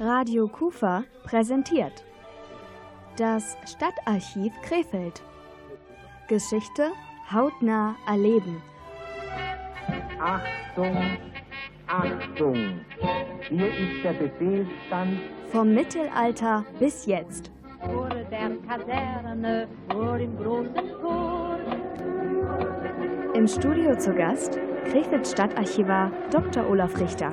Radio Kufa präsentiert das Stadtarchiv Krefeld. Geschichte hautnah erleben. Achtung, Achtung! Hier ist der Befehlsstand. Vom Mittelalter bis jetzt. Vor der Kaserne, vor dem großen Tor. Im Studio zu Gast Krefeld Stadtarchivar Dr. Olaf Richter.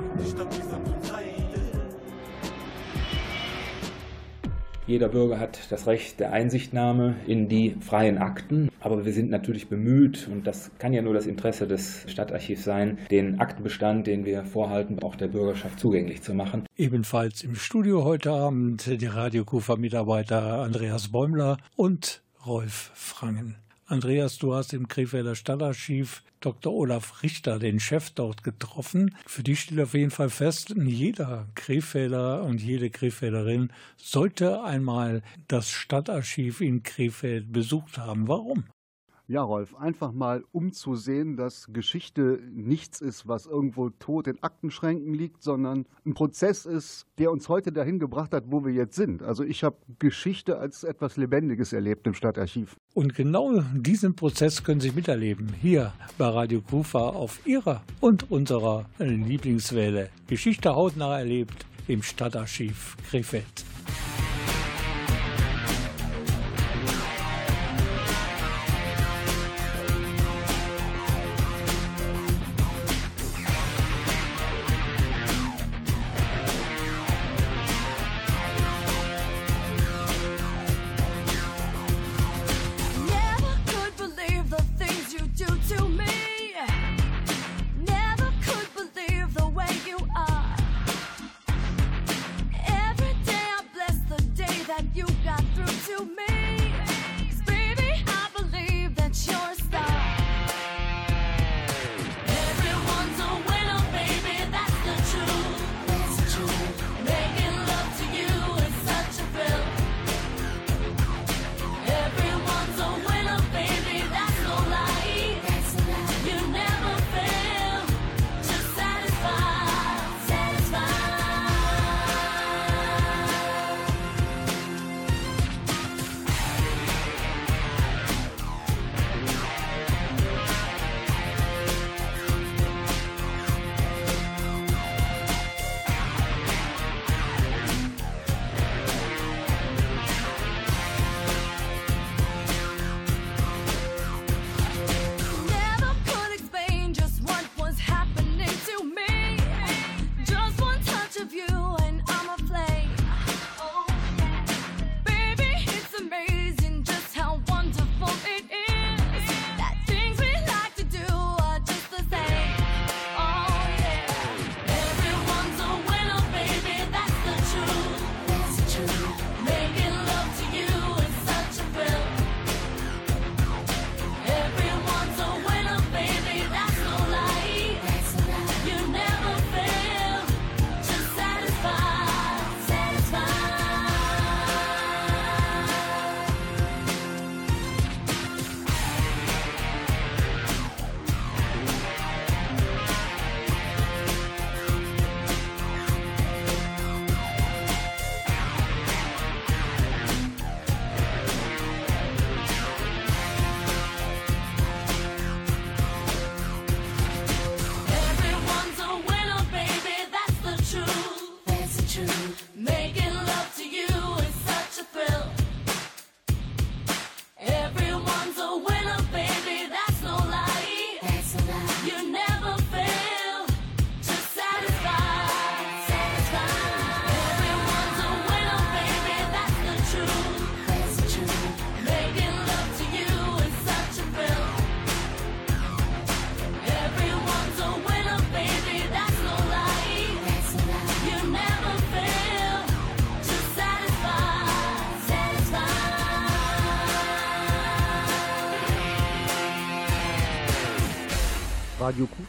Jeder Bürger hat das Recht der Einsichtnahme in die freien Akten, aber wir sind natürlich bemüht, und das kann ja nur das Interesse des Stadtarchivs sein, den Aktenbestand, den wir vorhalten, auch der Bürgerschaft zugänglich zu machen. Ebenfalls im Studio heute Abend die Radiokufa-Mitarbeiter Andreas Bäumler und Rolf Frangen. Andreas, du hast im Krefelder Stadtarchiv Dr. Olaf Richter, den Chef dort getroffen. Für dich steht auf jeden Fall fest, jeder Krefelder und jede Krefelderin sollte einmal das Stadtarchiv in Krefeld besucht haben. Warum? Ja, Rolf, einfach mal umzusehen, dass Geschichte nichts ist, was irgendwo tot in Aktenschränken liegt, sondern ein Prozess ist, der uns heute dahin gebracht hat, wo wir jetzt sind. Also ich habe Geschichte als etwas Lebendiges erlebt im Stadtarchiv. Und genau diesen Prozess können Sie miterleben, hier bei Radio Kufa auf Ihrer und unserer Lieblingswelle. Geschichte hautnah erlebt im Stadtarchiv Krefeld.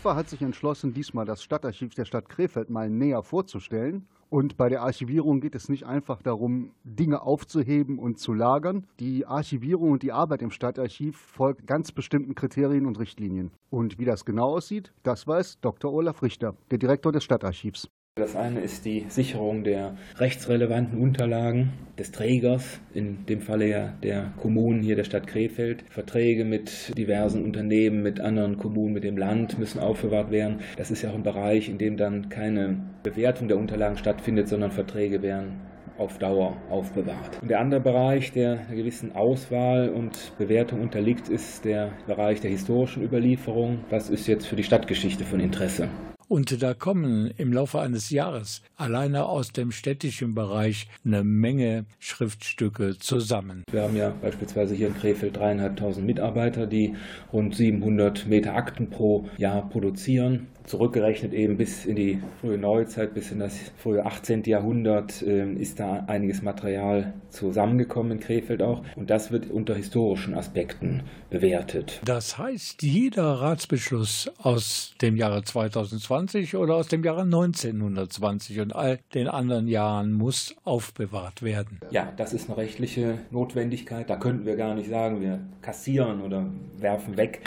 Kufa hat sich entschlossen, diesmal das Stadtarchiv der Stadt Krefeld mal näher vorzustellen. Und bei der Archivierung geht es nicht einfach darum, Dinge aufzuheben und zu lagern. Die Archivierung und die Arbeit im Stadtarchiv folgt ganz bestimmten Kriterien und Richtlinien. Und wie das genau aussieht, das weiß Dr. Olaf Richter, der Direktor des Stadtarchivs. Das eine ist die Sicherung der rechtsrelevanten Unterlagen des Trägers, in dem Falle ja der Kommunen hier der Stadt Krefeld. Verträge mit diversen Unternehmen, mit anderen Kommunen, mit dem Land müssen aufbewahrt werden. Das ist ja auch ein Bereich, in dem dann keine Bewertung der Unterlagen stattfindet, sondern Verträge werden auf Dauer aufbewahrt. Und der andere Bereich, der einer gewissen Auswahl und Bewertung unterliegt, ist der Bereich der historischen Überlieferung. Was ist jetzt für die Stadtgeschichte von Interesse? Und da kommen im Laufe eines Jahres alleine aus dem städtischen Bereich eine Menge Schriftstücke zusammen. Wir haben ja beispielsweise hier in Krefeld dreieinhalbtausend Mitarbeiter, die rund 700 Meter Akten pro Jahr produzieren zurückgerechnet eben bis in die frühe Neuzeit, bis in das frühe 18. Jahrhundert äh, ist da einiges Material zusammengekommen in Krefeld auch. Und das wird unter historischen Aspekten bewertet. Das heißt, jeder Ratsbeschluss aus dem Jahre 2020 oder aus dem Jahre 1920 und all den anderen Jahren muss aufbewahrt werden. Ja, das ist eine rechtliche Notwendigkeit. Da könnten wir gar nicht sagen, wir kassieren oder werfen weg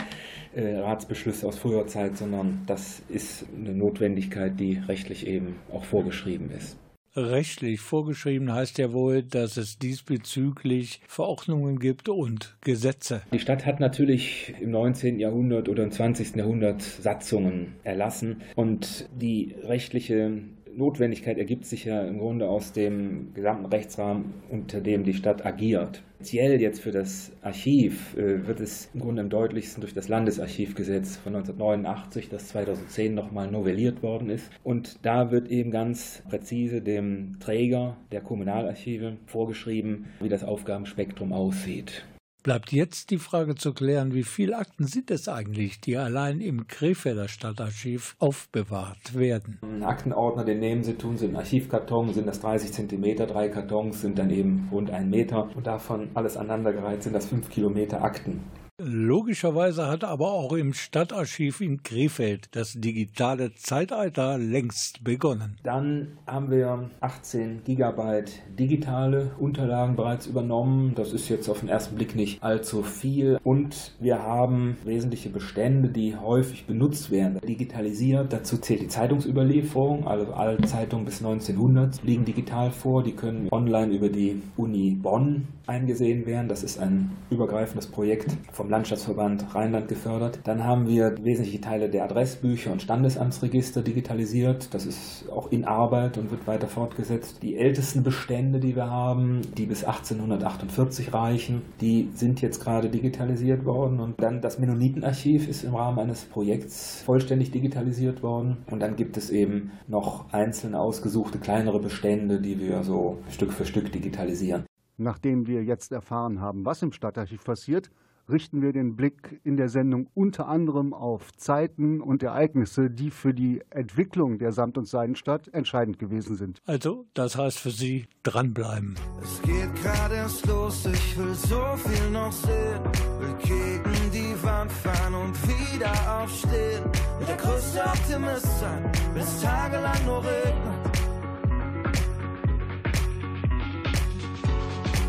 äh, Ratsbeschlüsse aus früher Zeit, sondern das ist eine Notwendigkeit, die rechtlich eben auch vorgeschrieben ist. Rechtlich vorgeschrieben heißt ja wohl, dass es diesbezüglich Verordnungen gibt und Gesetze. Die Stadt hat natürlich im 19. Jahrhundert oder im 20. Jahrhundert Satzungen erlassen und die rechtliche Notwendigkeit ergibt sich ja im Grunde aus dem gesamten Rechtsrahmen, unter dem die Stadt agiert. Speziell jetzt für das Archiv äh, wird es im Grunde am deutlichsten durch das Landesarchivgesetz von 1989, das 2010 nochmal novelliert worden ist. Und da wird eben ganz präzise dem Träger der Kommunalarchive vorgeschrieben, wie das Aufgabenspektrum aussieht. Bleibt jetzt die Frage zu klären, wie viele Akten sind es eigentlich, die allein im Krefelder Stadtarchiv aufbewahrt werden? Ein Aktenordner, den nehmen Sie, tun Sie in Archivkarton, sind das 30 Zentimeter, drei Kartons sind dann eben rund ein Meter und davon alles aneinandergereiht sind das fünf Kilometer Akten. Logischerweise hat aber auch im Stadtarchiv in Krefeld das digitale Zeitalter längst begonnen. Dann haben wir 18 Gigabyte digitale Unterlagen bereits übernommen. Das ist jetzt auf den ersten Blick nicht allzu viel. Und wir haben wesentliche Bestände, die häufig benutzt werden, digitalisiert. Dazu zählt die Zeitungsüberlieferung. Also alle Zeitungen bis 1900 liegen digital vor. Die können online über die Uni Bonn eingesehen werden. Das ist ein übergreifendes Projekt vom Landschaftsverband Rheinland gefördert. Dann haben wir wesentliche Teile der Adressbücher und Standesamtsregister digitalisiert. Das ist auch in Arbeit und wird weiter fortgesetzt. Die ältesten Bestände, die wir haben, die bis 1848 reichen, die sind jetzt gerade digitalisiert worden. Und dann das Mennonitenarchiv ist im Rahmen eines Projekts vollständig digitalisiert worden. Und dann gibt es eben noch einzelne ausgesuchte kleinere Bestände, die wir so Stück für Stück digitalisieren. Nachdem wir jetzt erfahren haben, was im Stadtarchiv passiert, richten wir den Blick in der Sendung unter anderem auf Zeiten und Ereignisse, die für die Entwicklung der Samt- und Seidenstadt entscheidend gewesen sind. Also, das heißt für Sie dranbleiben. Es geht gerade erst los, ich will so viel noch sehen. Will gegen die Wand fahren und wieder aufstehen. Will der größte Optimist sein, will es tagelang nur regnen.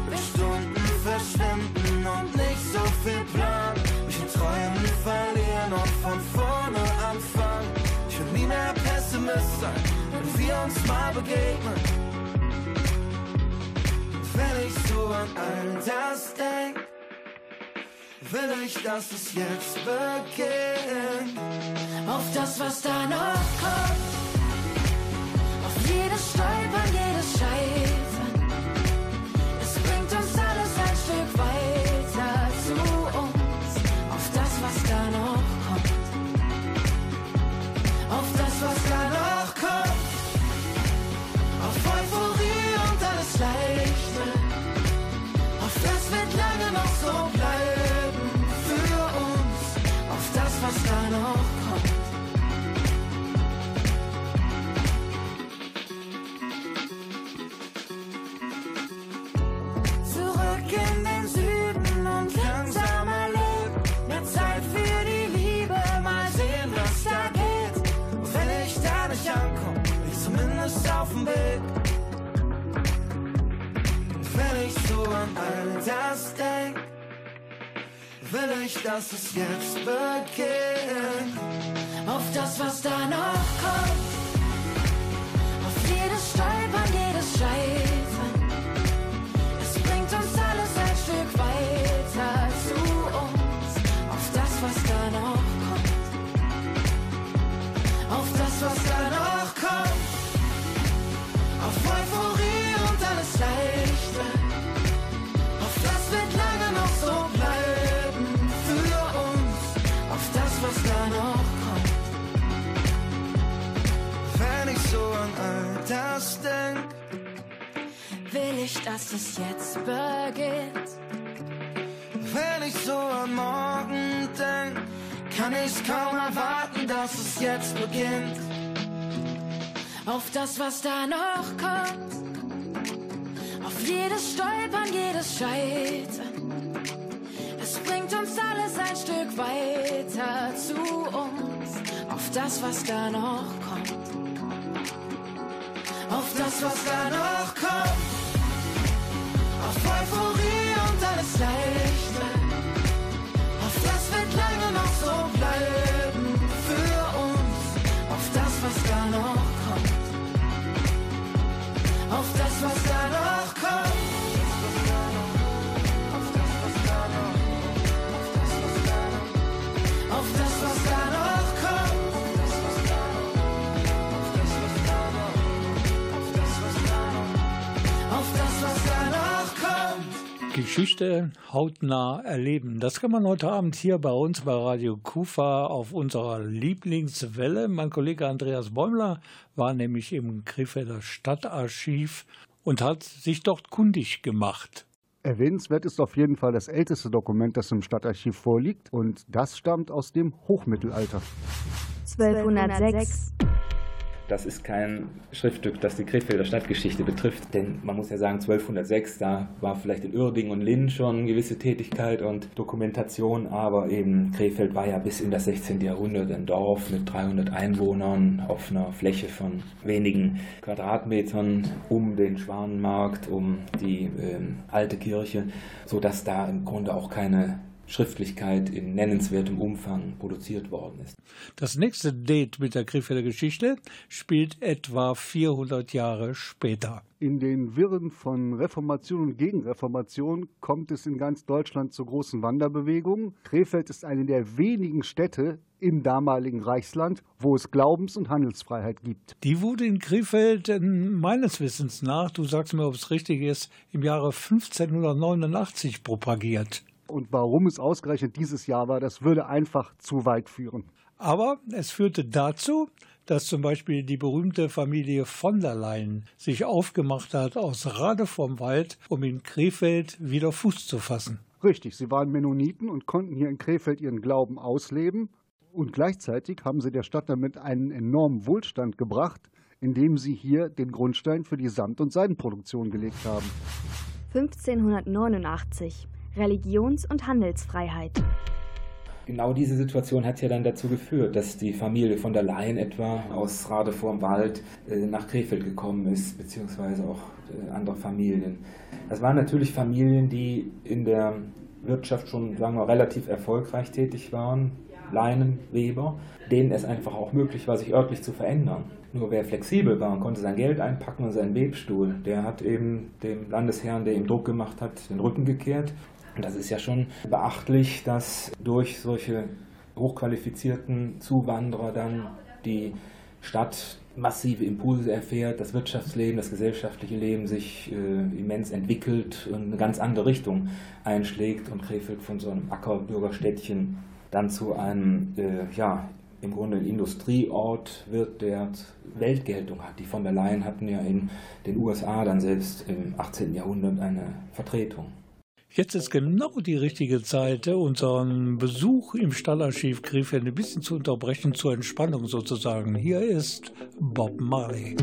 Will Stunden verschwinden und nicht so viel Plan. Mich in Träumen verlieren und von vorne anfangen. Ich will nie mehr Pessimist sein, wenn wir uns mal begegnen. Und wenn ich so an all das denk, will ich, dass es jetzt beginnt. Auf das, was da noch kommt. Was dass es jetzt beginnt. Auf das, was da noch kommt. Auf jedes Stolpern, jedes Scheitern. Es bringt uns alles ein Stück weiter zu uns. Auf das, was da noch kommt. Auf das, was da noch kommt. Auf Euphorie und alles leichter. So an all das denk, Will ich, dass es jetzt beginnt. wenn ich so an morgen denk, kann ich's kaum erwarten, dass es jetzt beginnt. Auf das, was da noch kommt. Auf jedes Stolpern, jedes Scheitern. Es bringt uns alles ein Stück weiter zu uns. Auf das, was da noch kommt. Auf das, was da noch kommt. Auf Euphorie und alles leichter. Auf das wird lange noch so bleiben für uns. Auf das, was da noch kommt. Auf das, was da noch Geschichte hautnah erleben. Das kann man heute Abend hier bei uns bei Radio Kufa auf unserer Lieblingswelle. Mein Kollege Andreas Bäumler war nämlich im Krefelder Stadtarchiv und hat sich dort kundig gemacht. Erwähnenswert ist auf jeden Fall das älteste Dokument, das im Stadtarchiv vorliegt, und das stammt aus dem Hochmittelalter. 1206. Das ist kein Schriftstück, das die Krefelder Stadtgeschichte betrifft, denn man muss ja sagen, 1206, da war vielleicht in Uerdingen und Linn schon gewisse Tätigkeit und Dokumentation, aber eben Krefeld war ja bis in das 16. Jahrhundert ein Dorf mit 300 Einwohnern auf einer Fläche von wenigen Quadratmetern um den Schwanenmarkt, um die ähm, alte Kirche, sodass da im Grunde auch keine Schriftlichkeit in nennenswertem Umfang produziert worden ist. Das nächste Date mit der Krefelder Geschichte spielt etwa 400 Jahre später. In den Wirren von Reformation und Gegenreformation kommt es in ganz Deutschland zu großen Wanderbewegungen. Krefeld ist eine der wenigen Städte im damaligen Reichsland, wo es Glaubens- und Handelsfreiheit gibt. Die wurde in Krefeld äh, meines Wissens nach, du sagst mir, ob es richtig ist, im Jahre 1589 propagiert. Und warum es ausgerechnet dieses Jahr war, das würde einfach zu weit führen. Aber es führte dazu, dass zum Beispiel die berühmte Familie von der Leyen sich aufgemacht hat aus Rade vom Wald, um in Krefeld wieder Fuß zu fassen. Richtig, sie waren Mennoniten und konnten hier in Krefeld ihren Glauben ausleben. Und gleichzeitig haben sie der Stadt damit einen enormen Wohlstand gebracht, indem sie hier den Grundstein für die Samt- und Seidenproduktion gelegt haben. 1589. Religions- und Handelsfreiheit. Genau diese Situation hat ja dann dazu geführt, dass die Familie von der Leyen etwa aus Rade vorm Wald äh, nach Krefeld gekommen ist, beziehungsweise auch äh, andere Familien. Das waren natürlich Familien, die in der Wirtschaft schon, sagen wir, relativ erfolgreich tätig waren, Leinen, Weber, denen es einfach auch möglich war, sich örtlich zu verändern. Nur wer flexibel war und konnte sein Geld einpacken und seinen Webstuhl, der hat eben dem Landesherrn, der ihm Druck gemacht hat, den Rücken gekehrt das ist ja schon beachtlich, dass durch solche hochqualifizierten Zuwanderer dann die Stadt massive Impulse erfährt, das Wirtschaftsleben, das gesellschaftliche Leben sich äh, immens entwickelt und eine ganz andere Richtung einschlägt und Krefeld von so einem Ackerbürgerstädtchen dann zu einem, äh, ja, im Grunde Industrieort wird, der Weltgeltung hat. Die von der Leyen hatten ja in den USA dann selbst im 18. Jahrhundert eine Vertretung. Jetzt ist genau die richtige Zeit, unseren Besuch im Stallarchiv Krefeld ein bisschen zu unterbrechen, zur Entspannung sozusagen. Hier ist Bob Marley.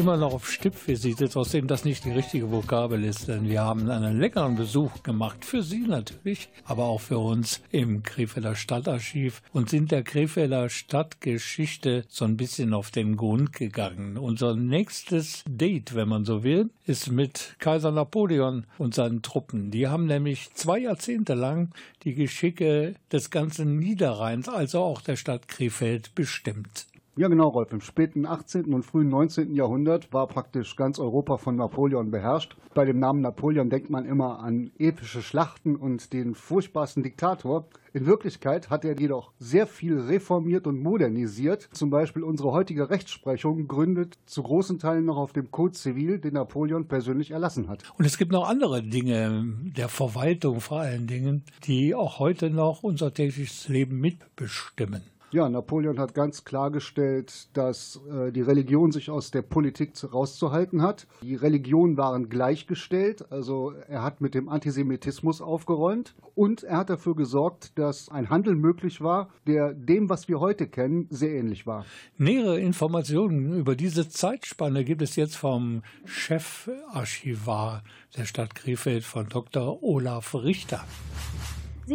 Immer noch auf Stippvisite, trotzdem das nicht die richtige Vokabel ist, denn wir haben einen leckeren Besuch gemacht, für Sie natürlich, aber auch für uns im Krefelder Stadtarchiv und sind der Krefelder Stadtgeschichte so ein bisschen auf den Grund gegangen. Unser nächstes Date, wenn man so will, ist mit Kaiser Napoleon und seinen Truppen. Die haben nämlich zwei Jahrzehnte lang die Geschicke des ganzen Niederrheins, also auch der Stadt Krefeld, bestimmt. Ja, genau, Rolf. Im späten 18. und frühen 19. Jahrhundert war praktisch ganz Europa von Napoleon beherrscht. Bei dem Namen Napoleon denkt man immer an epische Schlachten und den furchtbarsten Diktator. In Wirklichkeit hat er jedoch sehr viel reformiert und modernisiert. Zum Beispiel unsere heutige Rechtsprechung gründet zu großen Teilen noch auf dem Code Civil, den Napoleon persönlich erlassen hat. Und es gibt noch andere Dinge der Verwaltung vor allen Dingen, die auch heute noch unser tägliches Leben mitbestimmen. Ja, Napoleon hat ganz klargestellt, dass äh, die Religion sich aus der Politik rauszuhalten hat. Die Religionen waren gleichgestellt, also er hat mit dem Antisemitismus aufgeräumt und er hat dafür gesorgt, dass ein Handel möglich war, der dem, was wir heute kennen, sehr ähnlich war. Nähere Informationen über diese Zeitspanne gibt es jetzt vom Chefarchivar der Stadt Krefeld von Dr. Olaf Richter.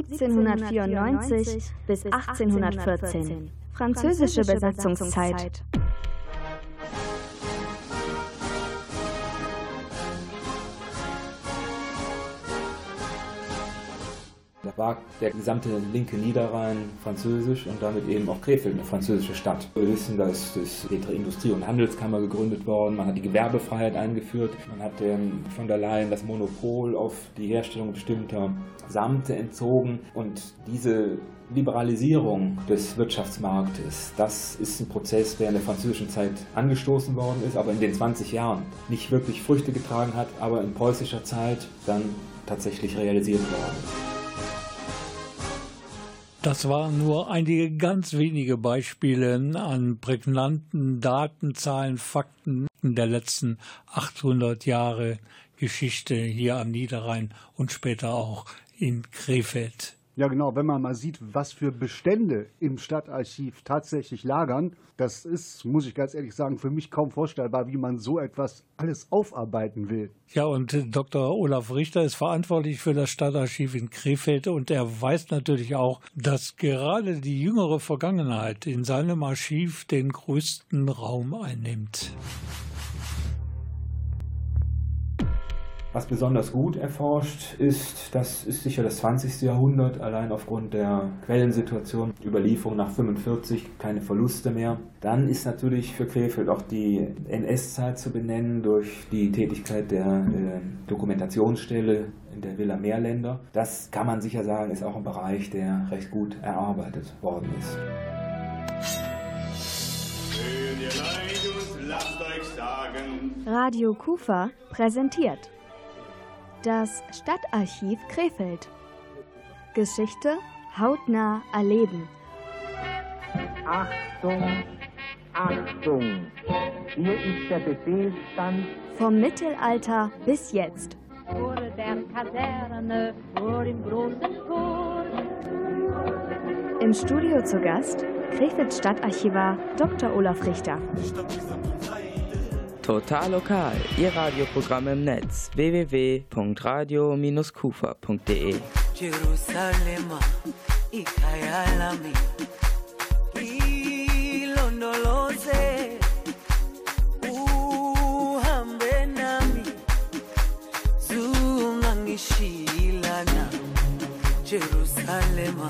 1794 bis 1814. Französische Besatzungszeit. Da war der gesamte linke Niederrhein französisch und damit eben auch Krefeld eine französische Stadt. Wir wissen, da ist die Industrie- und Handelskammer gegründet worden, man hat die Gewerbefreiheit eingeführt, man hat dem von der Leyen das Monopol auf die Herstellung bestimmter Samte entzogen und diese Liberalisierung des Wirtschaftsmarktes, das ist ein Prozess, der in der französischen Zeit angestoßen worden ist, aber in den 20 Jahren nicht wirklich Früchte getragen hat, aber in preußischer Zeit dann tatsächlich realisiert worden ist. Das waren nur einige ganz wenige Beispiele an prägnanten Daten, Zahlen, Fakten der letzten 800 Jahre Geschichte hier am Niederrhein und später auch in Krefeld. Ja, genau. Wenn man mal sieht, was für Bestände im Stadtarchiv tatsächlich lagern, das ist, muss ich ganz ehrlich sagen, für mich kaum vorstellbar, wie man so etwas alles aufarbeiten will. Ja, und Dr. Olaf Richter ist verantwortlich für das Stadtarchiv in Krefeld und er weiß natürlich auch, dass gerade die jüngere Vergangenheit in seinem Archiv den größten Raum einnimmt. Was besonders gut erforscht ist, das ist sicher das 20. Jahrhundert, allein aufgrund der Quellensituation, Überlieferung nach 45, keine Verluste mehr. Dann ist natürlich für Krefeld auch die NS-Zeit zu benennen durch die Tätigkeit der äh, Dokumentationsstelle in der Villa Meerländer. Das kann man sicher sagen, ist auch ein Bereich, der recht gut erarbeitet worden ist. Radio Kufa präsentiert das Stadtarchiv Krefeld. Geschichte hautnah erleben. Achtung, Achtung! Hier ist der Befehlsstand. Vom Mittelalter bis jetzt. Vor der Kaserne, vor dem großen Tor. Im Studio zu Gast Krefeld Stadtarchivar Dr. Olaf Richter. Total lokal, Ihr Radioprogramm im Netz. www.radio-kufa.de. Jerusalema ikayalami ilondoloze. Uhambe nami. Zungangishilana. Jerusalema.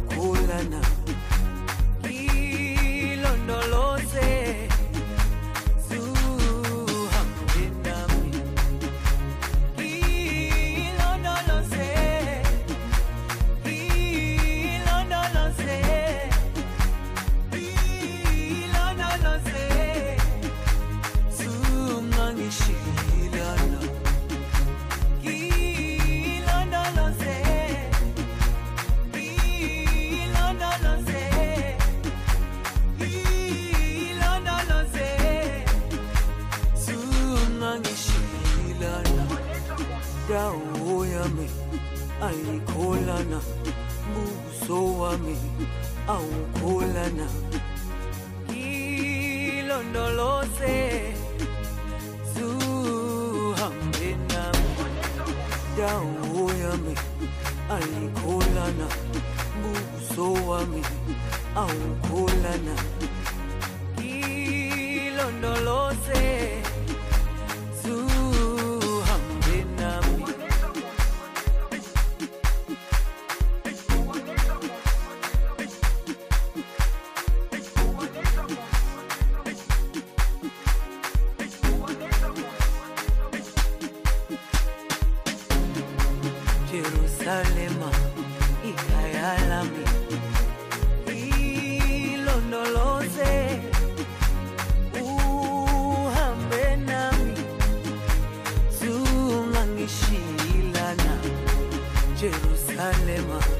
Jerusalema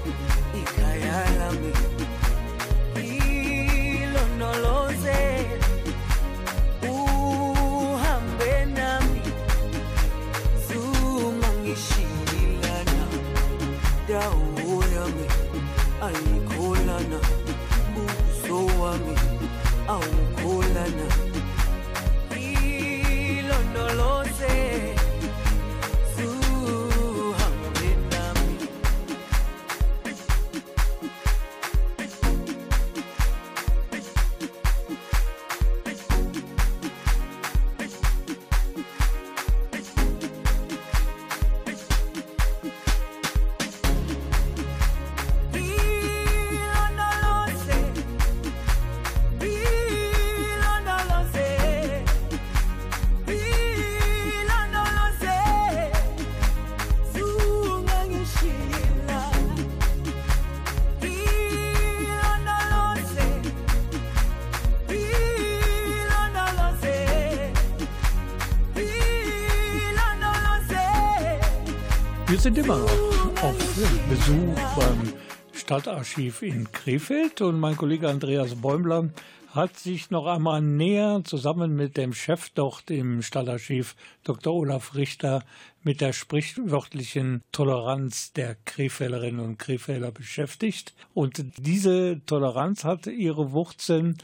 sind immer noch auf Besuch beim Stadtarchiv in Krefeld und mein Kollege Andreas Bäumler hat sich noch einmal näher zusammen mit dem Chef dort im Stadtarchiv, Dr. Olaf Richter, mit der sprichwörtlichen Toleranz der Krefelderinnen und Krefelder beschäftigt. Und diese Toleranz hat ihre Wurzeln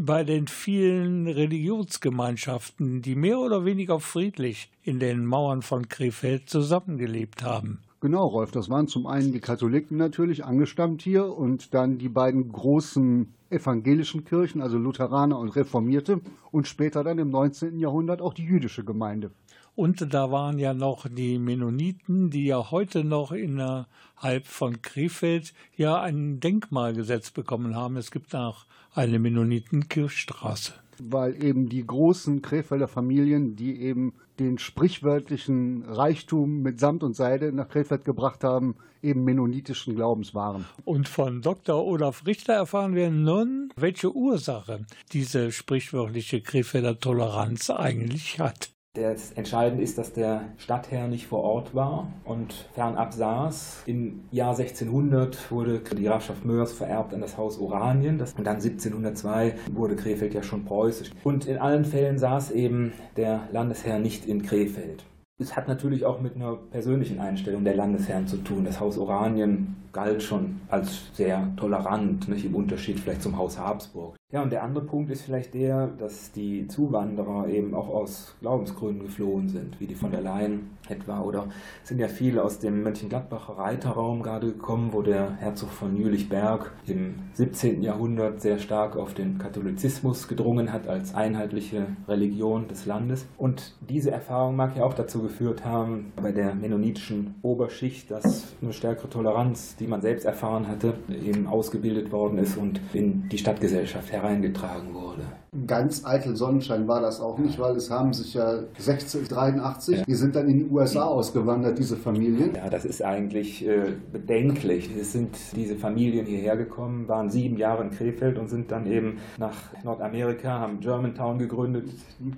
bei den vielen Religionsgemeinschaften, die mehr oder weniger friedlich in den Mauern von Krefeld zusammengelebt haben. Genau, Rolf, das waren zum einen die Katholiken natürlich, angestammt hier, und dann die beiden großen evangelischen Kirchen, also Lutheraner und Reformierte, und später dann im 19. Jahrhundert auch die jüdische Gemeinde. Und da waren ja noch die Mennoniten, die ja heute noch innerhalb von Krefeld ja ein Denkmal gesetzt bekommen haben. Es gibt auch eine Mennonitenkirchstraße. Weil eben die großen Krefelder Familien, die eben den sprichwörtlichen Reichtum mit Samt und Seide nach Krefeld gebracht haben, eben mennonitischen Glaubens waren. Und von Dr. Olaf Richter erfahren wir nun, welche Ursache diese sprichwörtliche Krefelder Toleranz eigentlich hat. Das Entscheidende ist, dass der Stadtherr nicht vor Ort war und fernab saß. Im Jahr 1600 wurde die Grafschaft Mörs vererbt an das Haus Oranien. Das, und dann 1702 wurde Krefeld ja schon preußisch. Und in allen Fällen saß eben der Landesherr nicht in Krefeld. Es hat natürlich auch mit einer persönlichen Einstellung der Landesherren zu tun. Das Haus Oranien galt schon als sehr tolerant, nicht im Unterschied vielleicht zum Haus Habsburg. Ja, und der andere Punkt ist vielleicht der, dass die Zuwanderer eben auch aus Glaubensgründen geflohen sind, wie die von der Leyen etwa. Oder sind ja viele aus dem Mönchengladbacher Reiterraum gerade gekommen, wo der Herzog von Jülichberg im 17. Jahrhundert sehr stark auf den Katholizismus gedrungen hat als einheitliche Religion des Landes. Und diese Erfahrung mag ja auch dazu geführt haben, bei der mennonitischen Oberschicht, dass eine stärkere Toleranz, die man selbst erfahren hatte, eben ausgebildet worden ist und in die Stadtgesellschaft hereingetragen wurde. Ganz eitel Sonnenschein war das auch nicht, weil es haben sich ja 1683, ja. die sind dann in die USA ausgewandert, diese Familien. Ja, das ist eigentlich äh, bedenklich. Es sind diese Familien hierher gekommen, waren sieben Jahre in Krefeld und sind dann eben nach Nordamerika, haben Germantown gegründet,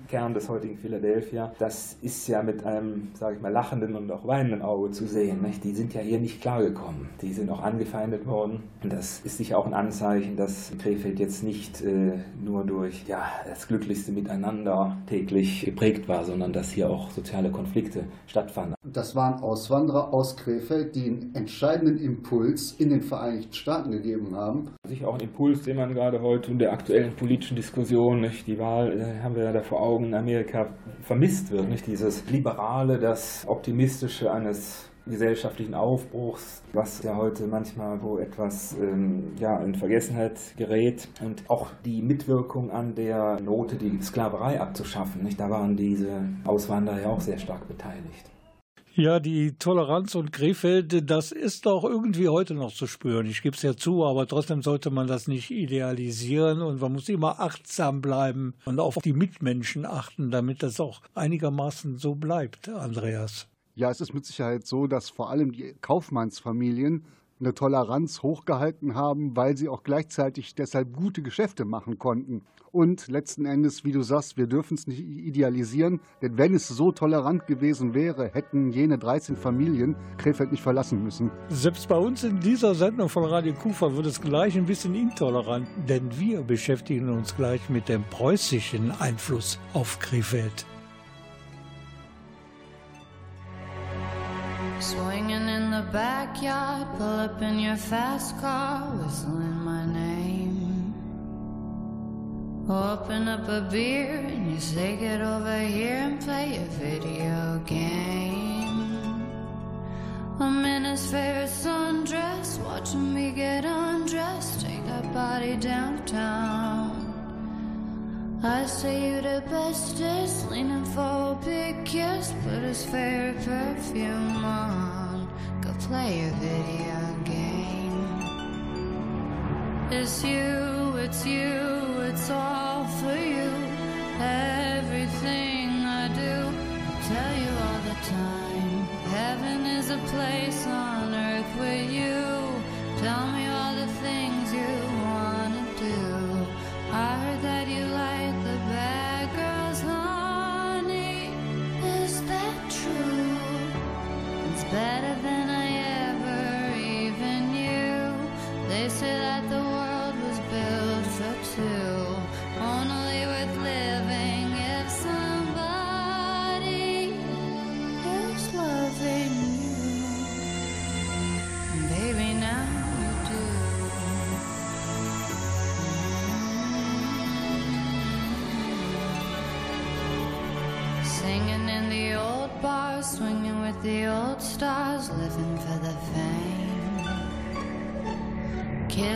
Kern des heutigen Philadelphia. Das ist ja mit einem, sage ich mal, lachenden und auch weinenden Auge zu sehen. Nicht? Die sind ja hier nicht klargekommen. Die sind auch angefeindet worden. Und das ist sicher auch ein Anzeichen, dass Krefeld jetzt nicht äh, nur durch ja, das glücklichste Miteinander täglich geprägt war, sondern dass hier auch soziale Konflikte stattfanden. Das waren Auswanderer aus Krefeld, die einen entscheidenden Impuls in den Vereinigten Staaten gegeben haben. Sicher auch ein Impuls, den man gerade heute in der aktuellen politischen Diskussion, nicht, die Wahl äh, haben wir ja da vor Augen in Amerika, vermisst wird. Nicht? Dieses Liberale, das Optimistische eines gesellschaftlichen Aufbruchs, was ja heute manchmal wo etwas ähm, ja, in Vergessenheit gerät und auch die Mitwirkung an der Note, die Sklaverei abzuschaffen. Nicht? Da waren diese Auswanderer ja auch sehr stark beteiligt. Ja, die Toleranz und Krefeld, das ist doch irgendwie heute noch zu spüren. Ich gebe es ja zu, aber trotzdem sollte man das nicht idealisieren und man muss immer achtsam bleiben und auf die Mitmenschen achten, damit das auch einigermaßen so bleibt, Andreas. Ja, es ist mit Sicherheit so, dass vor allem die Kaufmannsfamilien eine Toleranz hochgehalten haben, weil sie auch gleichzeitig deshalb gute Geschäfte machen konnten. Und letzten Endes, wie du sagst, wir dürfen es nicht idealisieren, denn wenn es so tolerant gewesen wäre, hätten jene 13 Familien Krefeld nicht verlassen müssen. Selbst bei uns in dieser Sendung von Radio Kufa wird es gleich ein bisschen intolerant, denn wir beschäftigen uns gleich mit dem preußischen Einfluss auf Krefeld. Swinging in the backyard, pull up in your fast car, whistling my name. Open up a beer and you say, Get over here and play a video game. I'm in his favorite sundress, watching me get undressed, take that body downtown. I say you're the bestest, leaning for a big kiss, put his favorite perfume on, go play a video game. It's you, it's you, it's all for you. Everything I do, I tell you all the time. Heaven is a place on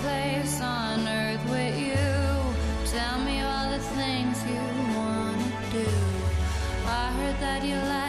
place on earth with you. Tell me all the things you wanna do. I heard that you like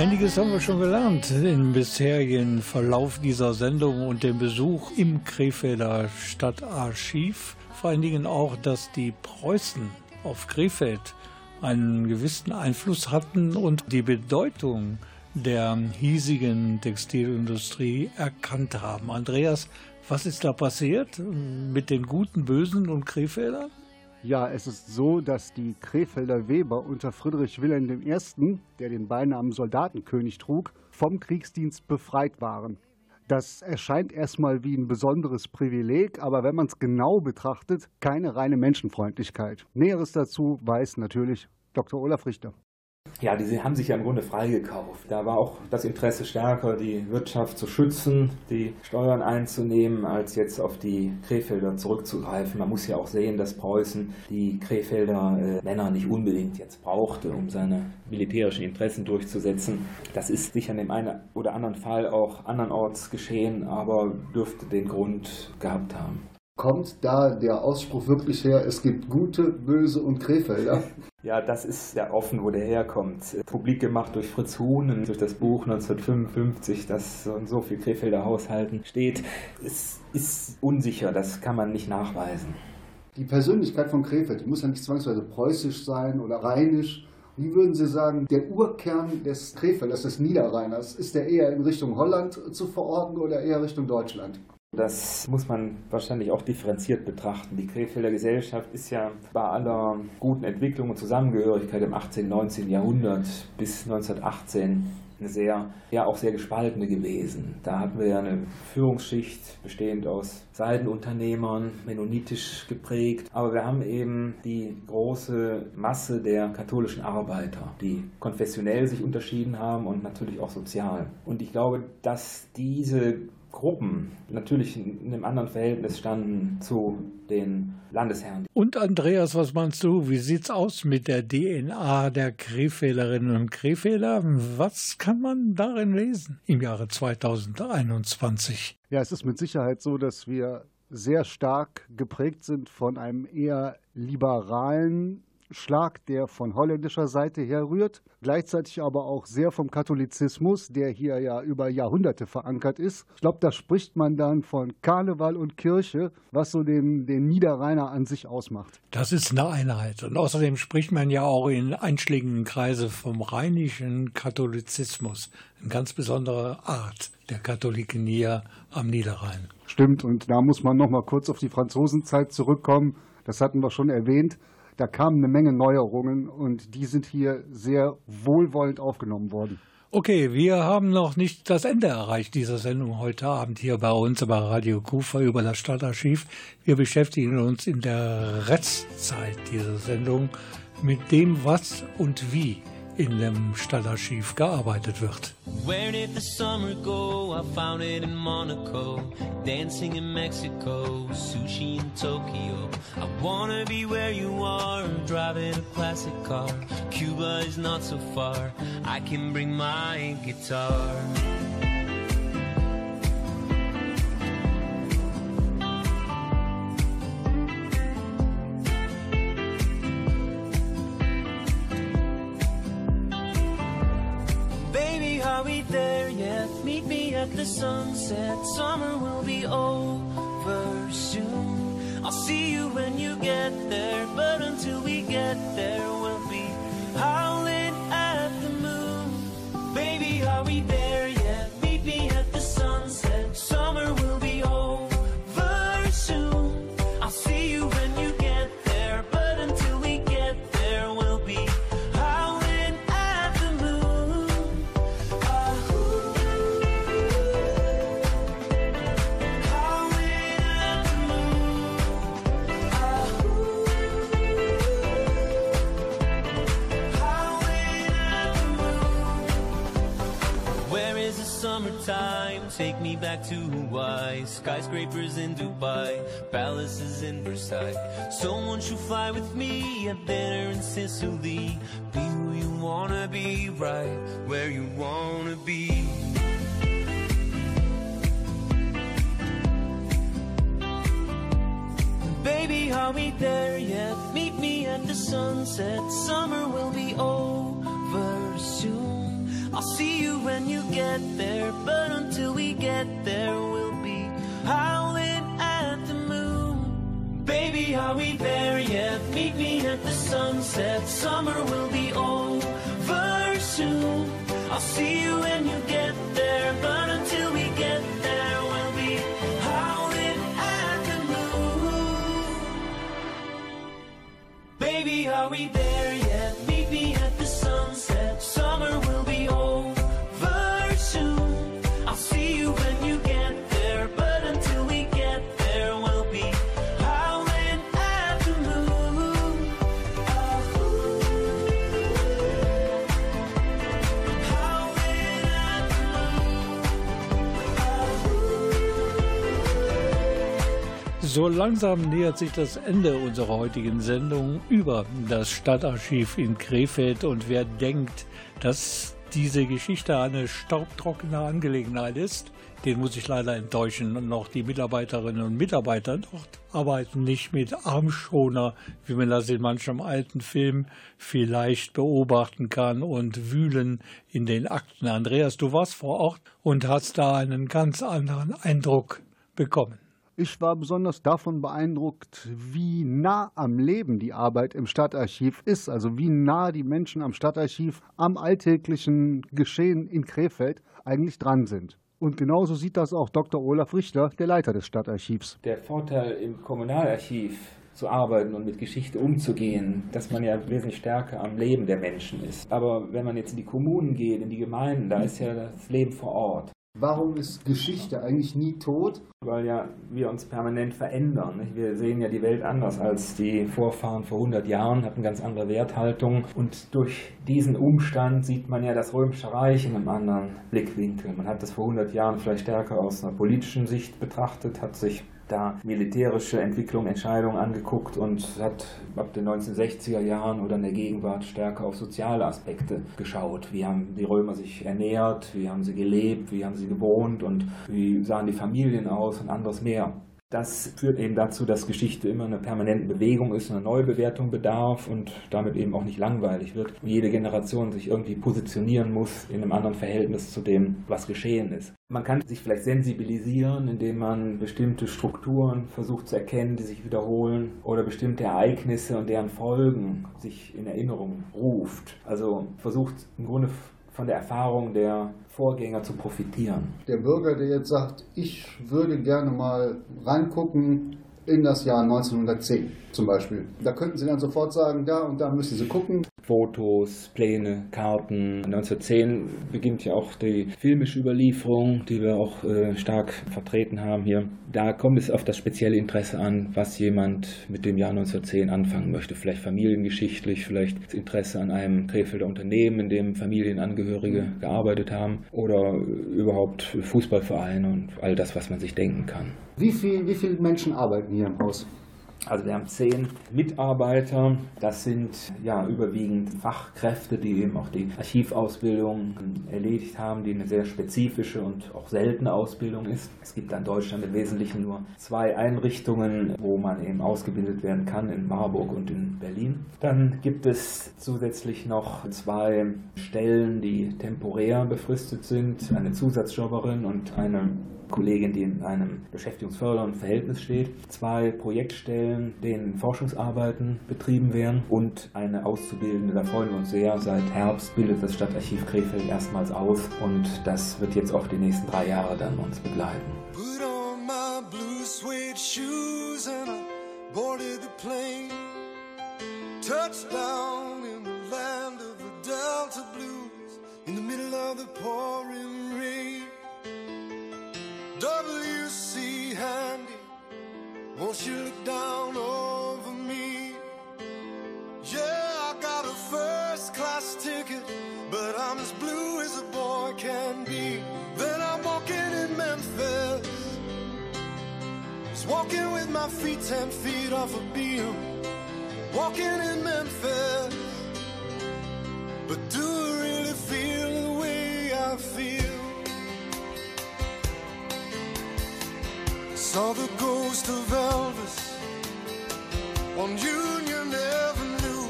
Einiges haben wir schon gelernt im bisherigen Verlauf dieser Sendung und dem Besuch im Krefelder Stadtarchiv. Vor allen Dingen auch, dass die Preußen auf Krefeld einen gewissen Einfluss hatten und die Bedeutung der hiesigen Textilindustrie erkannt haben. Andreas, was ist da passiert mit den guten, bösen und Krefeldern? Ja, es ist so, dass die Krefelder Weber unter Friedrich Wilhelm I., der den Beinamen Soldatenkönig trug, vom Kriegsdienst befreit waren. Das erscheint erstmal wie ein besonderes Privileg, aber wenn man es genau betrachtet, keine reine Menschenfreundlichkeit. Näheres dazu weiß natürlich Dr. Olaf Richter. Ja, die haben sich ja im Grunde freigekauft. Da war auch das Interesse stärker, die Wirtschaft zu schützen, die Steuern einzunehmen, als jetzt auf die Krefelder zurückzugreifen. Man muss ja auch sehen, dass Preußen die Krefelder äh, Männer nicht unbedingt jetzt brauchte, um seine militärischen Interessen durchzusetzen. Das ist sicher in dem einen oder anderen Fall auch andernorts geschehen, aber dürfte den Grund gehabt haben. Kommt da der Ausspruch wirklich her, es gibt gute, böse und Krefelder? Ja, das ist ja offen, wo der herkommt. Publik gemacht durch Fritz Huhn, durch das Buch 1955, das und so viel Krefelder Haushalten steht. Es ist unsicher, das kann man nicht nachweisen. Die Persönlichkeit von Krefeld, die muss ja nicht zwangsweise preußisch sein oder rheinisch. Wie würden Sie sagen, der Urkern des Krefelders, des Niederrheiners, ist der eher in Richtung Holland zu verorten oder eher Richtung Deutschland? Das muss man wahrscheinlich auch differenziert betrachten. Die Krefelder Gesellschaft ist ja bei aller guten Entwicklung und Zusammengehörigkeit im 18., 19. Jahrhundert bis 1918 eine sehr, ja auch sehr gespaltene gewesen. Da hatten wir ja eine Führungsschicht bestehend aus Seidenunternehmern, mennonitisch geprägt, aber wir haben eben die große Masse der katholischen Arbeiter, die konfessionell sich unterschieden haben und natürlich auch sozial. Und ich glaube, dass diese Gruppen natürlich in einem anderen Verhältnis standen zu den Landesherren. Und Andreas, was meinst du? Wie sieht's aus mit der DNA der Krefelderinnen und Krefelder? Was kann man darin lesen im Jahre 2021? Ja, es ist mit Sicherheit so, dass wir sehr stark geprägt sind von einem eher liberalen Schlag, der von holländischer Seite her rührt, gleichzeitig aber auch sehr vom Katholizismus, der hier ja über Jahrhunderte verankert ist. Ich glaube, da spricht man dann von Karneval und Kirche, was so den, den Niederrheiner an sich ausmacht. Das ist eine Einheit. Und außerdem spricht man ja auch in einschlägigen Kreise vom rheinischen Katholizismus. Eine ganz besondere Art der Katholiken hier am Niederrhein. Stimmt, und da muss man noch mal kurz auf die Franzosenzeit zurückkommen. Das hatten wir schon erwähnt. Da kamen eine Menge Neuerungen und die sind hier sehr wohlwollend aufgenommen worden. Okay, wir haben noch nicht das Ende erreicht dieser Sendung heute Abend hier bei uns bei Radio Kufa über das Stadtarchiv. Wir beschäftigen uns in der Restzeit dieser Sendung mit dem, was und wie in dem Stadtarchiv gearbeitet wird. Where did the summer go? I found it in Monaco, dancing in Mexico, sushi in Tokyo. I wanna be where you are, driving a classic car. Cuba is not so far, I can bring my guitar. At the sunset. Summer will be over soon. I'll see you when you get there, but until we get there, we'll be howling at the moon. Baby, are we there back to Hawaii. Skyscrapers in Dubai, palaces in Versailles. So won't you fly with me? A dinner in Sicily. Be who you wanna be, right where you wanna be. Baby, are we there yet? Meet me at the sunset. Summer will be over soon. I'll see you when you get there, but until there, we'll be howling at the moon. Baby, are we there yet? Meet me at the sunset. Summer will be over soon. I'll see you when you get there, but until we get there, we'll be howling at the moon. Baby, are we there yet? So langsam nähert sich das Ende unserer heutigen Sendung über das Stadtarchiv in Krefeld und wer denkt, dass diese Geschichte eine staubtrockene Angelegenheit ist, den muss ich leider enttäuschen. Und auch die Mitarbeiterinnen und Mitarbeiter dort arbeiten nicht mit Armschoner, wie man das in manchem alten Film vielleicht beobachten kann und wühlen in den Akten. Andreas, du warst vor Ort und hast da einen ganz anderen Eindruck bekommen. Ich war besonders davon beeindruckt, wie nah am Leben die Arbeit im Stadtarchiv ist, also wie nah die Menschen am Stadtarchiv am alltäglichen Geschehen in Krefeld eigentlich dran sind. Und genauso sieht das auch Dr. Olaf Richter, der Leiter des Stadtarchivs. Der Vorteil im Kommunalarchiv zu arbeiten und mit Geschichte umzugehen, dass man ja wesentlich stärker am Leben der Menschen ist. Aber wenn man jetzt in die Kommunen geht, in die Gemeinden, da ist ja das Leben vor Ort. Warum ist Geschichte eigentlich nie tot? Weil ja wir uns permanent verändern. Nicht? Wir sehen ja die Welt anders als die Vorfahren vor 100 Jahren, hatten ganz andere Werthaltung. Und durch diesen Umstand sieht man ja das Römische Reich in einem anderen Blickwinkel. Man hat das vor 100 Jahren vielleicht stärker aus einer politischen Sicht betrachtet, hat sich da militärische Entwicklung, Entscheidungen angeguckt und hat ab den 1960er Jahren oder in der Gegenwart stärker auf soziale Aspekte geschaut. Wie haben die Römer sich ernährt, wie haben sie gelebt, wie haben sie gewohnt und wie sahen die Familien aus und anderes mehr. Das führt eben dazu, dass Geschichte immer eine permanente Bewegung ist, eine Neubewertung bedarf und damit eben auch nicht langweilig wird. Jede Generation sich irgendwie positionieren muss in einem anderen Verhältnis zu dem, was geschehen ist. Man kann sich vielleicht sensibilisieren, indem man bestimmte Strukturen versucht zu erkennen, die sich wiederholen oder bestimmte Ereignisse und deren Folgen sich in Erinnerung ruft. Also versucht im Grunde von der Erfahrung der Vorgänger zu profitieren. Der Bürger, der jetzt sagt, ich würde gerne mal reingucken in das Jahr 1910 zum Beispiel. Da könnten Sie dann sofort sagen, da und da müssen Sie gucken. Fotos, Pläne, Karten. 1910 beginnt ja auch die filmische Überlieferung, die wir auch äh, stark vertreten haben hier. Da kommt es auf das spezielle Interesse an, was jemand mit dem Jahr 1910 anfangen möchte. Vielleicht familiengeschichtlich, vielleicht das Interesse an einem Krefelder Unternehmen, in dem Familienangehörige gearbeitet haben oder überhaupt Fußballvereine und all das, was man sich denken kann. Wie, viel, wie viele Menschen arbeiten hier im Haus? Also wir haben zehn Mitarbeiter. Das sind ja überwiegend Fachkräfte, die eben auch die Archivausbildung erledigt haben, die eine sehr spezifische und auch seltene Ausbildung ist. Es gibt in Deutschland im Wesentlichen nur zwei Einrichtungen, wo man eben ausgebildet werden kann, in Marburg und in Berlin. Dann gibt es zusätzlich noch zwei Stellen, die temporär befristet sind, eine Zusatzjobberin und eine Kollegin, die in einem beschäftigungsfördernden Verhältnis steht, zwei Projektstellen, denen Forschungsarbeiten betrieben werden und eine Auszubildende. Da freuen wir uns sehr. Seit Herbst bildet das Stadtarchiv Krefeld erstmals aus und das wird jetzt auch die nächsten drei Jahre dann uns begleiten. Put on my blue suede shoes and I boarded the plane. Touchdown in the land of the Delta Blues in the middle of the pouring. W.C. Handy, won't you look down over me? Yeah, I got a first class ticket, but I'm as blue as a boy can be. Then I'm walking in Memphis, just walking with my feet ten feet off a beam. Walking in Memphis, but do Saw the ghost of Elvis on Union Avenue.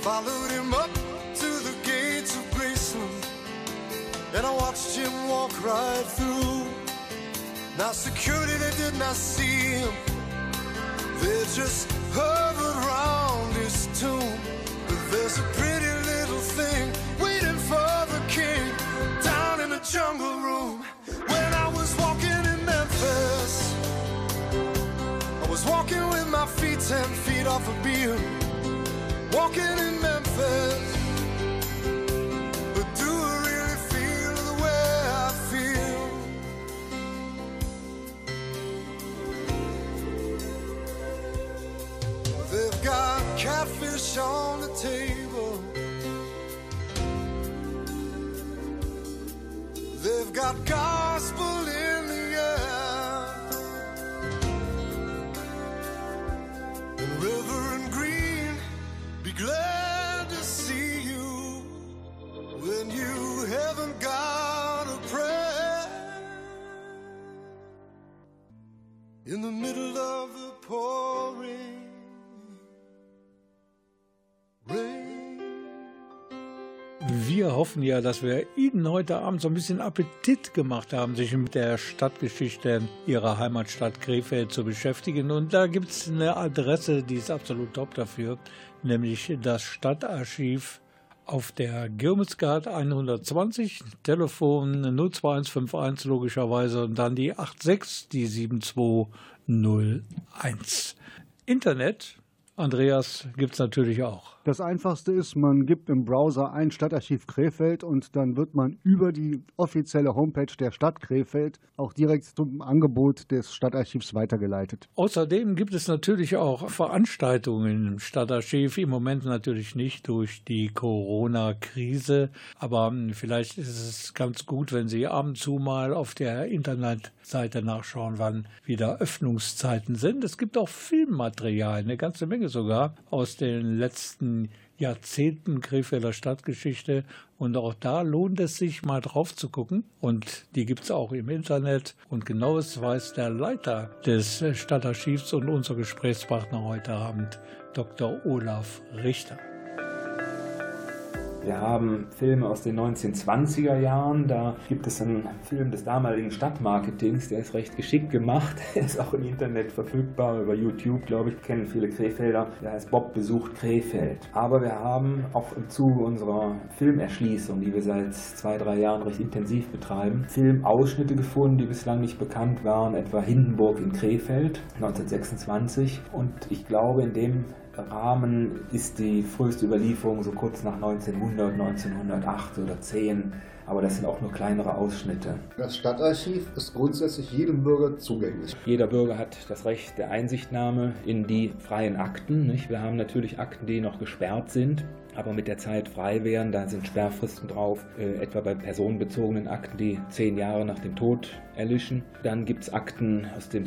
Followed him up to the gates of Graceland, and I watched him walk right through. Now security, they did not see him. They just hovered around ten feet off a beam. Walking in Memphis. But do I really feel the way I feel? They've got catfish on the table. They've got gospel In the middle of the pouring Wir hoffen ja, dass wir Ihnen heute Abend so ein bisschen Appetit gemacht haben, sich mit der Stadtgeschichte Ihrer Heimatstadt Krefeld zu beschäftigen. Und da gibt es eine Adresse, die ist absolut top dafür, nämlich das Stadtarchiv auf der Girmelsgard 120, Telefon 02151 logischerweise und dann die 86, die 7201. Internet, Andreas, gibt es natürlich auch. Das einfachste ist, man gibt im Browser ein Stadtarchiv Krefeld und dann wird man über die offizielle Homepage der Stadt Krefeld auch direkt zum Angebot des Stadtarchivs weitergeleitet. Außerdem gibt es natürlich auch Veranstaltungen im Stadtarchiv. Im Moment natürlich nicht durch die Corona-Krise, aber vielleicht ist es ganz gut, wenn Sie ab und zu mal auf der Internetseite nachschauen, wann wieder Öffnungszeiten sind. Es gibt auch Filmmaterial, eine ganze Menge sogar aus den letzten Jahrzehnten Krefelder Stadtgeschichte und auch da lohnt es sich mal drauf zu gucken und die gibt es auch im Internet und genaues weiß der Leiter des Stadtarchivs und unser Gesprächspartner heute Abend, Dr. Olaf Richter. Wir haben Filme aus den 1920er Jahren. Da gibt es einen Film des damaligen Stadtmarketings, der ist recht geschickt gemacht. Der ist auch im Internet verfügbar, über YouTube, glaube ich, kennen viele Krefelder. Der heißt Bob besucht Krefeld. Aber wir haben auch im Zuge unserer Filmerschließung, die wir seit zwei, drei Jahren recht intensiv betreiben, Filmausschnitte gefunden, die bislang nicht bekannt waren, etwa Hindenburg in Krefeld 1926. Und ich glaube, in dem Rahmen ist die früheste Überlieferung so kurz nach 1900, 1908 oder 10. Aber das sind auch nur kleinere Ausschnitte. Das Stadtarchiv ist grundsätzlich jedem Bürger zugänglich. Jeder Bürger hat das Recht der Einsichtnahme in die freien Akten. Nicht? Wir haben natürlich Akten, die noch gesperrt sind aber mit der Zeit frei wären. Da sind Sperrfristen drauf, äh, etwa bei personenbezogenen Akten, die zehn Jahre nach dem Tod erlischen. Dann gibt es Akten aus dem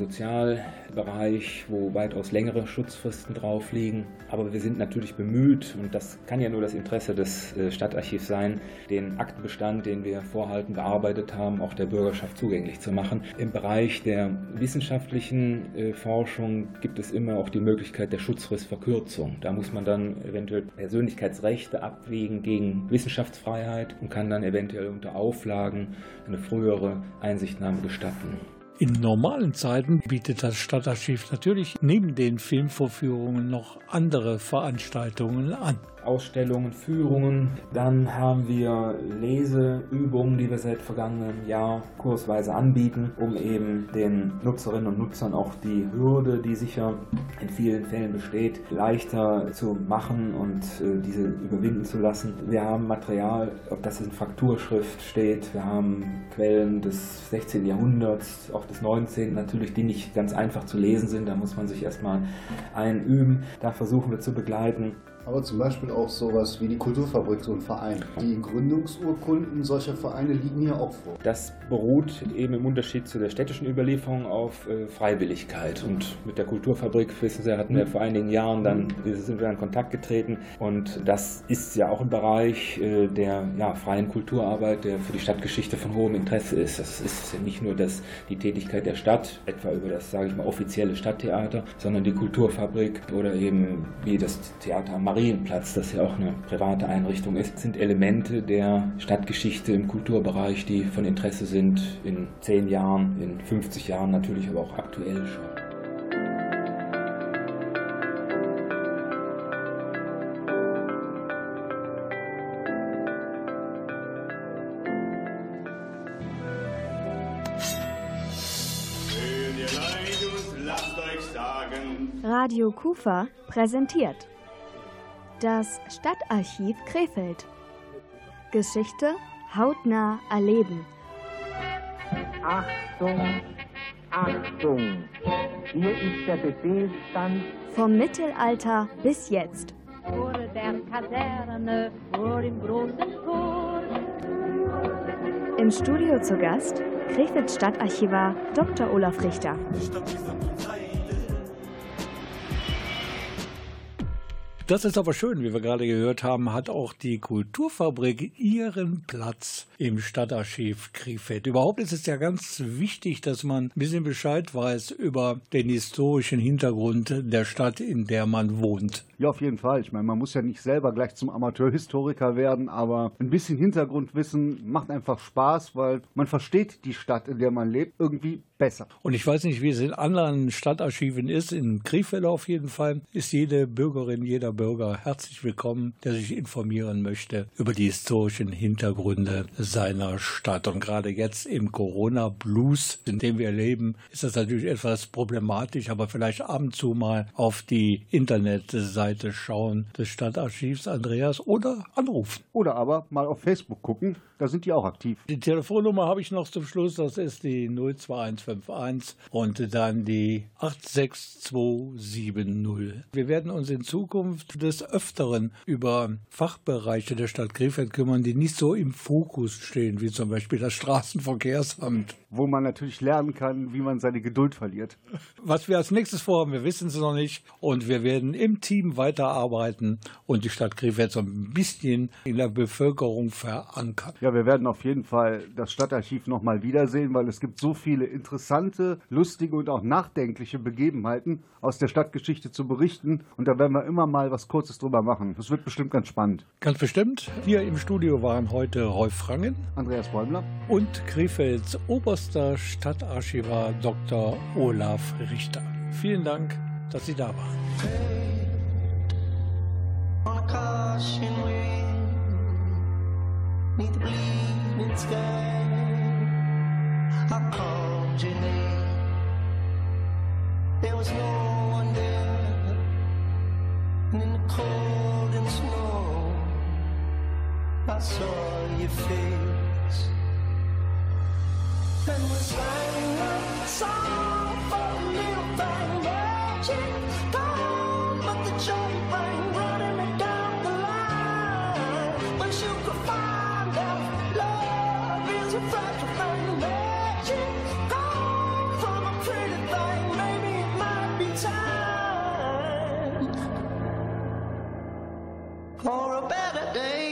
Sozialbereich, wo weitaus längere Schutzfristen drauf liegen. Aber wir sind natürlich bemüht, und das kann ja nur das Interesse des äh, Stadtarchivs sein, den Aktenbestand, den wir vorhalten, bearbeitet haben, auch der Bürgerschaft zugänglich zu machen. Im Bereich der wissenschaftlichen äh, Forschung gibt es immer auch die Möglichkeit der Schutzfristverkürzung. Da muss man dann eventuell Persönlichkeitsrechte abwägen gegen Wissenschaftsfreiheit und kann dann eventuell unter Auflagen eine frühere Einsichtnahme gestatten. In normalen Zeiten bietet das Stadtarchiv natürlich neben den Filmvorführungen noch andere Veranstaltungen an. Ausstellungen, Führungen. Dann haben wir Leseübungen, die wir seit vergangenem Jahr kursweise anbieten, um eben den Nutzerinnen und Nutzern auch die Hürde, die sicher in vielen Fällen besteht, leichter zu machen und äh, diese überwinden zu lassen. Wir haben Material, ob das in Frakturschrift steht, wir haben Quellen des 16. Jahrhunderts, auch des 19. natürlich, die nicht ganz einfach zu lesen sind. Da muss man sich erstmal einüben. Da versuchen wir zu begleiten. Aber zum Beispiel auch sowas wie die Kulturfabrik, so ein Verein. Die Gründungsurkunden solcher Vereine liegen hier auch vor. Das beruht eben im Unterschied zu der städtischen Überlieferung auf äh, Freiwilligkeit. Und mit der Kulturfabrik, wissen Sie, hatten wir vor einigen Jahren dann, sind wir in Kontakt getreten. Und das ist ja auch ein Bereich äh, der ja, freien Kulturarbeit, der für die Stadtgeschichte von hohem Interesse ist. Das ist ja nicht nur das, die Tätigkeit der Stadt, etwa über das, sage ich mal, offizielle Stadttheater, sondern die Kulturfabrik oder eben wie das Theater am Marienplatz, das ja auch eine private Einrichtung ist, sind Elemente der Stadtgeschichte im Kulturbereich, die von Interesse sind in zehn Jahren, in 50 Jahren natürlich, aber auch aktuell schon. Radio Kufa präsentiert das Stadtarchiv Krefeld. Geschichte hautnah erleben. Achtung, Achtung! Hier ist der Befehlsstand. Vom Mittelalter bis jetzt. Vor der Kaserne, vor dem großen Tor. Im Studio zu Gast Krefeld Stadtarchivar Dr. Olaf Richter. Das ist aber schön, wie wir gerade gehört haben, hat auch die Kulturfabrik ihren Platz im Stadtarchiv Krefeld. Überhaupt ist es ja ganz wichtig, dass man ein bisschen Bescheid weiß über den historischen Hintergrund der Stadt, in der man wohnt. Ja, auf jeden Fall. Ich meine, man muss ja nicht selber gleich zum Amateurhistoriker werden, aber ein bisschen Hintergrundwissen macht einfach Spaß, weil man versteht die Stadt, in der man lebt, irgendwie besser. Und ich weiß nicht, wie es in anderen Stadtarchiven ist. In Krefeld auf jeden Fall ist jede Bürgerin, jeder Bürger herzlich willkommen, der sich informieren möchte über die historischen Hintergründe seiner Stadt. Und gerade jetzt im Corona-Blues, in dem wir leben, ist das natürlich etwas problematisch, aber vielleicht ab und zu mal auf die Internetseite schauen des Stadtarchivs Andreas oder anrufen. Oder aber mal auf Facebook gucken, da sind die auch aktiv. Die Telefonnummer habe ich noch zum Schluss, das ist die 02151 und dann die 86270. Wir werden uns in Zukunft des Öfteren über Fachbereiche der Stadt Krefeld kümmern, die nicht so im Fokus stehen, wie zum Beispiel das Straßenverkehrsamt. Wo man natürlich lernen kann, wie man seine Geduld verliert. Was wir als nächstes vorhaben, wir wissen es noch nicht. Und wir werden im Team weiterarbeiten und die Stadt Krefeld so ein bisschen in der Bevölkerung verankern. Ja, wir werden auf jeden Fall das Stadtarchiv nochmal wiedersehen, weil es gibt so viele interessante, lustige und auch nachdenkliche Begebenheiten aus der Stadtgeschichte zu berichten. Und da werden wir immer mal was Kurzes drüber machen. Das wird bestimmt ganz spannend. Ganz bestimmt. Hier im Studio waren heute Rolf Frangen, Andreas Bäumler und Krefelds oberster Stadtarchivar Dr. Olaf Richter. Vielen Dank, dass Sie da waren. the bleeding sky. I called There was no one there, and in the cold and snow, I saw your face. Song for little magic for a better day.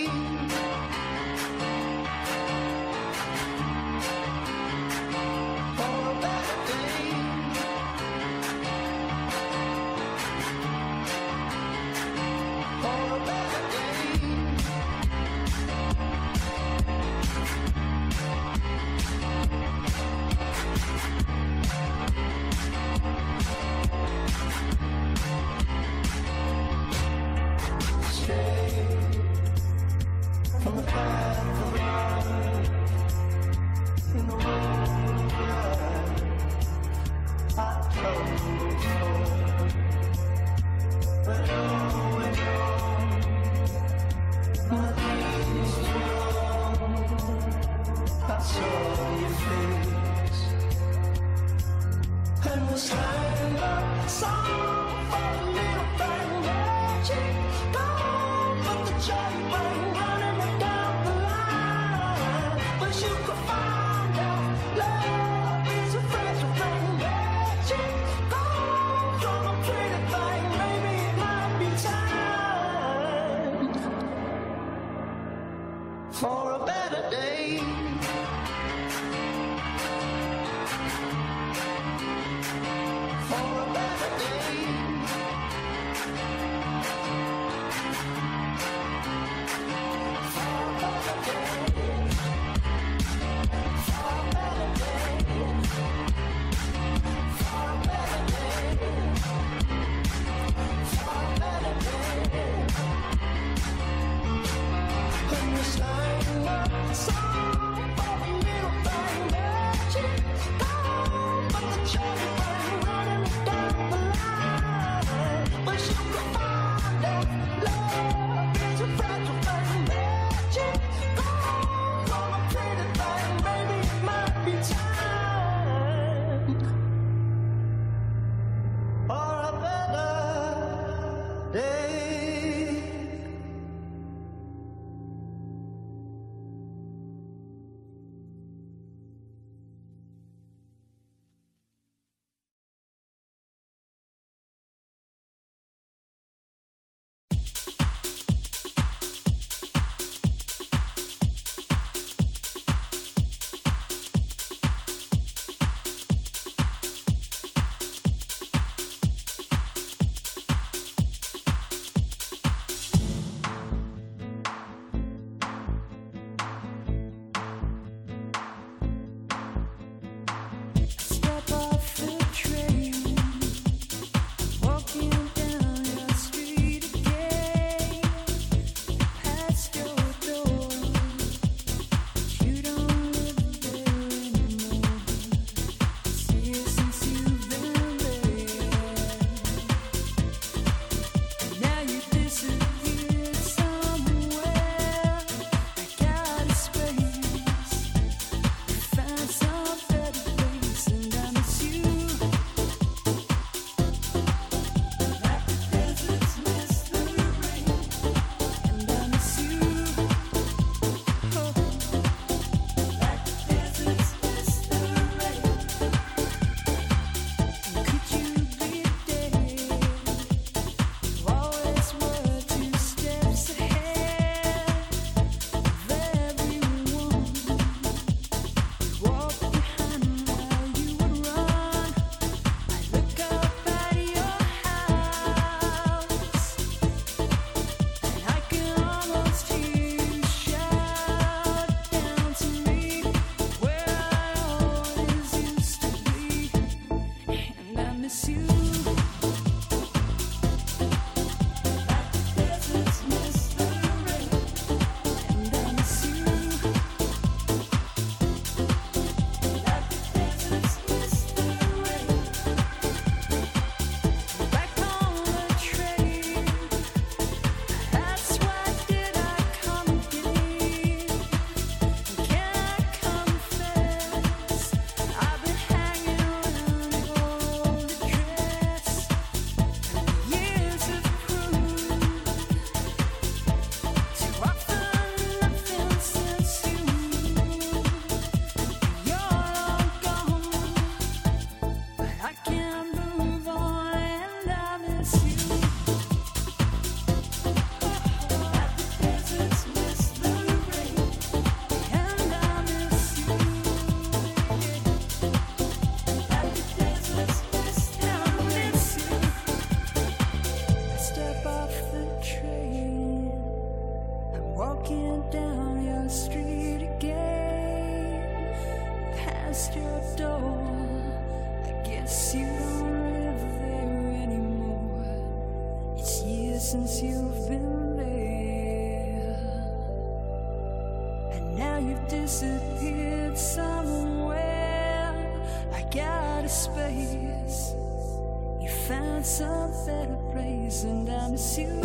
Found some better place, and I miss you.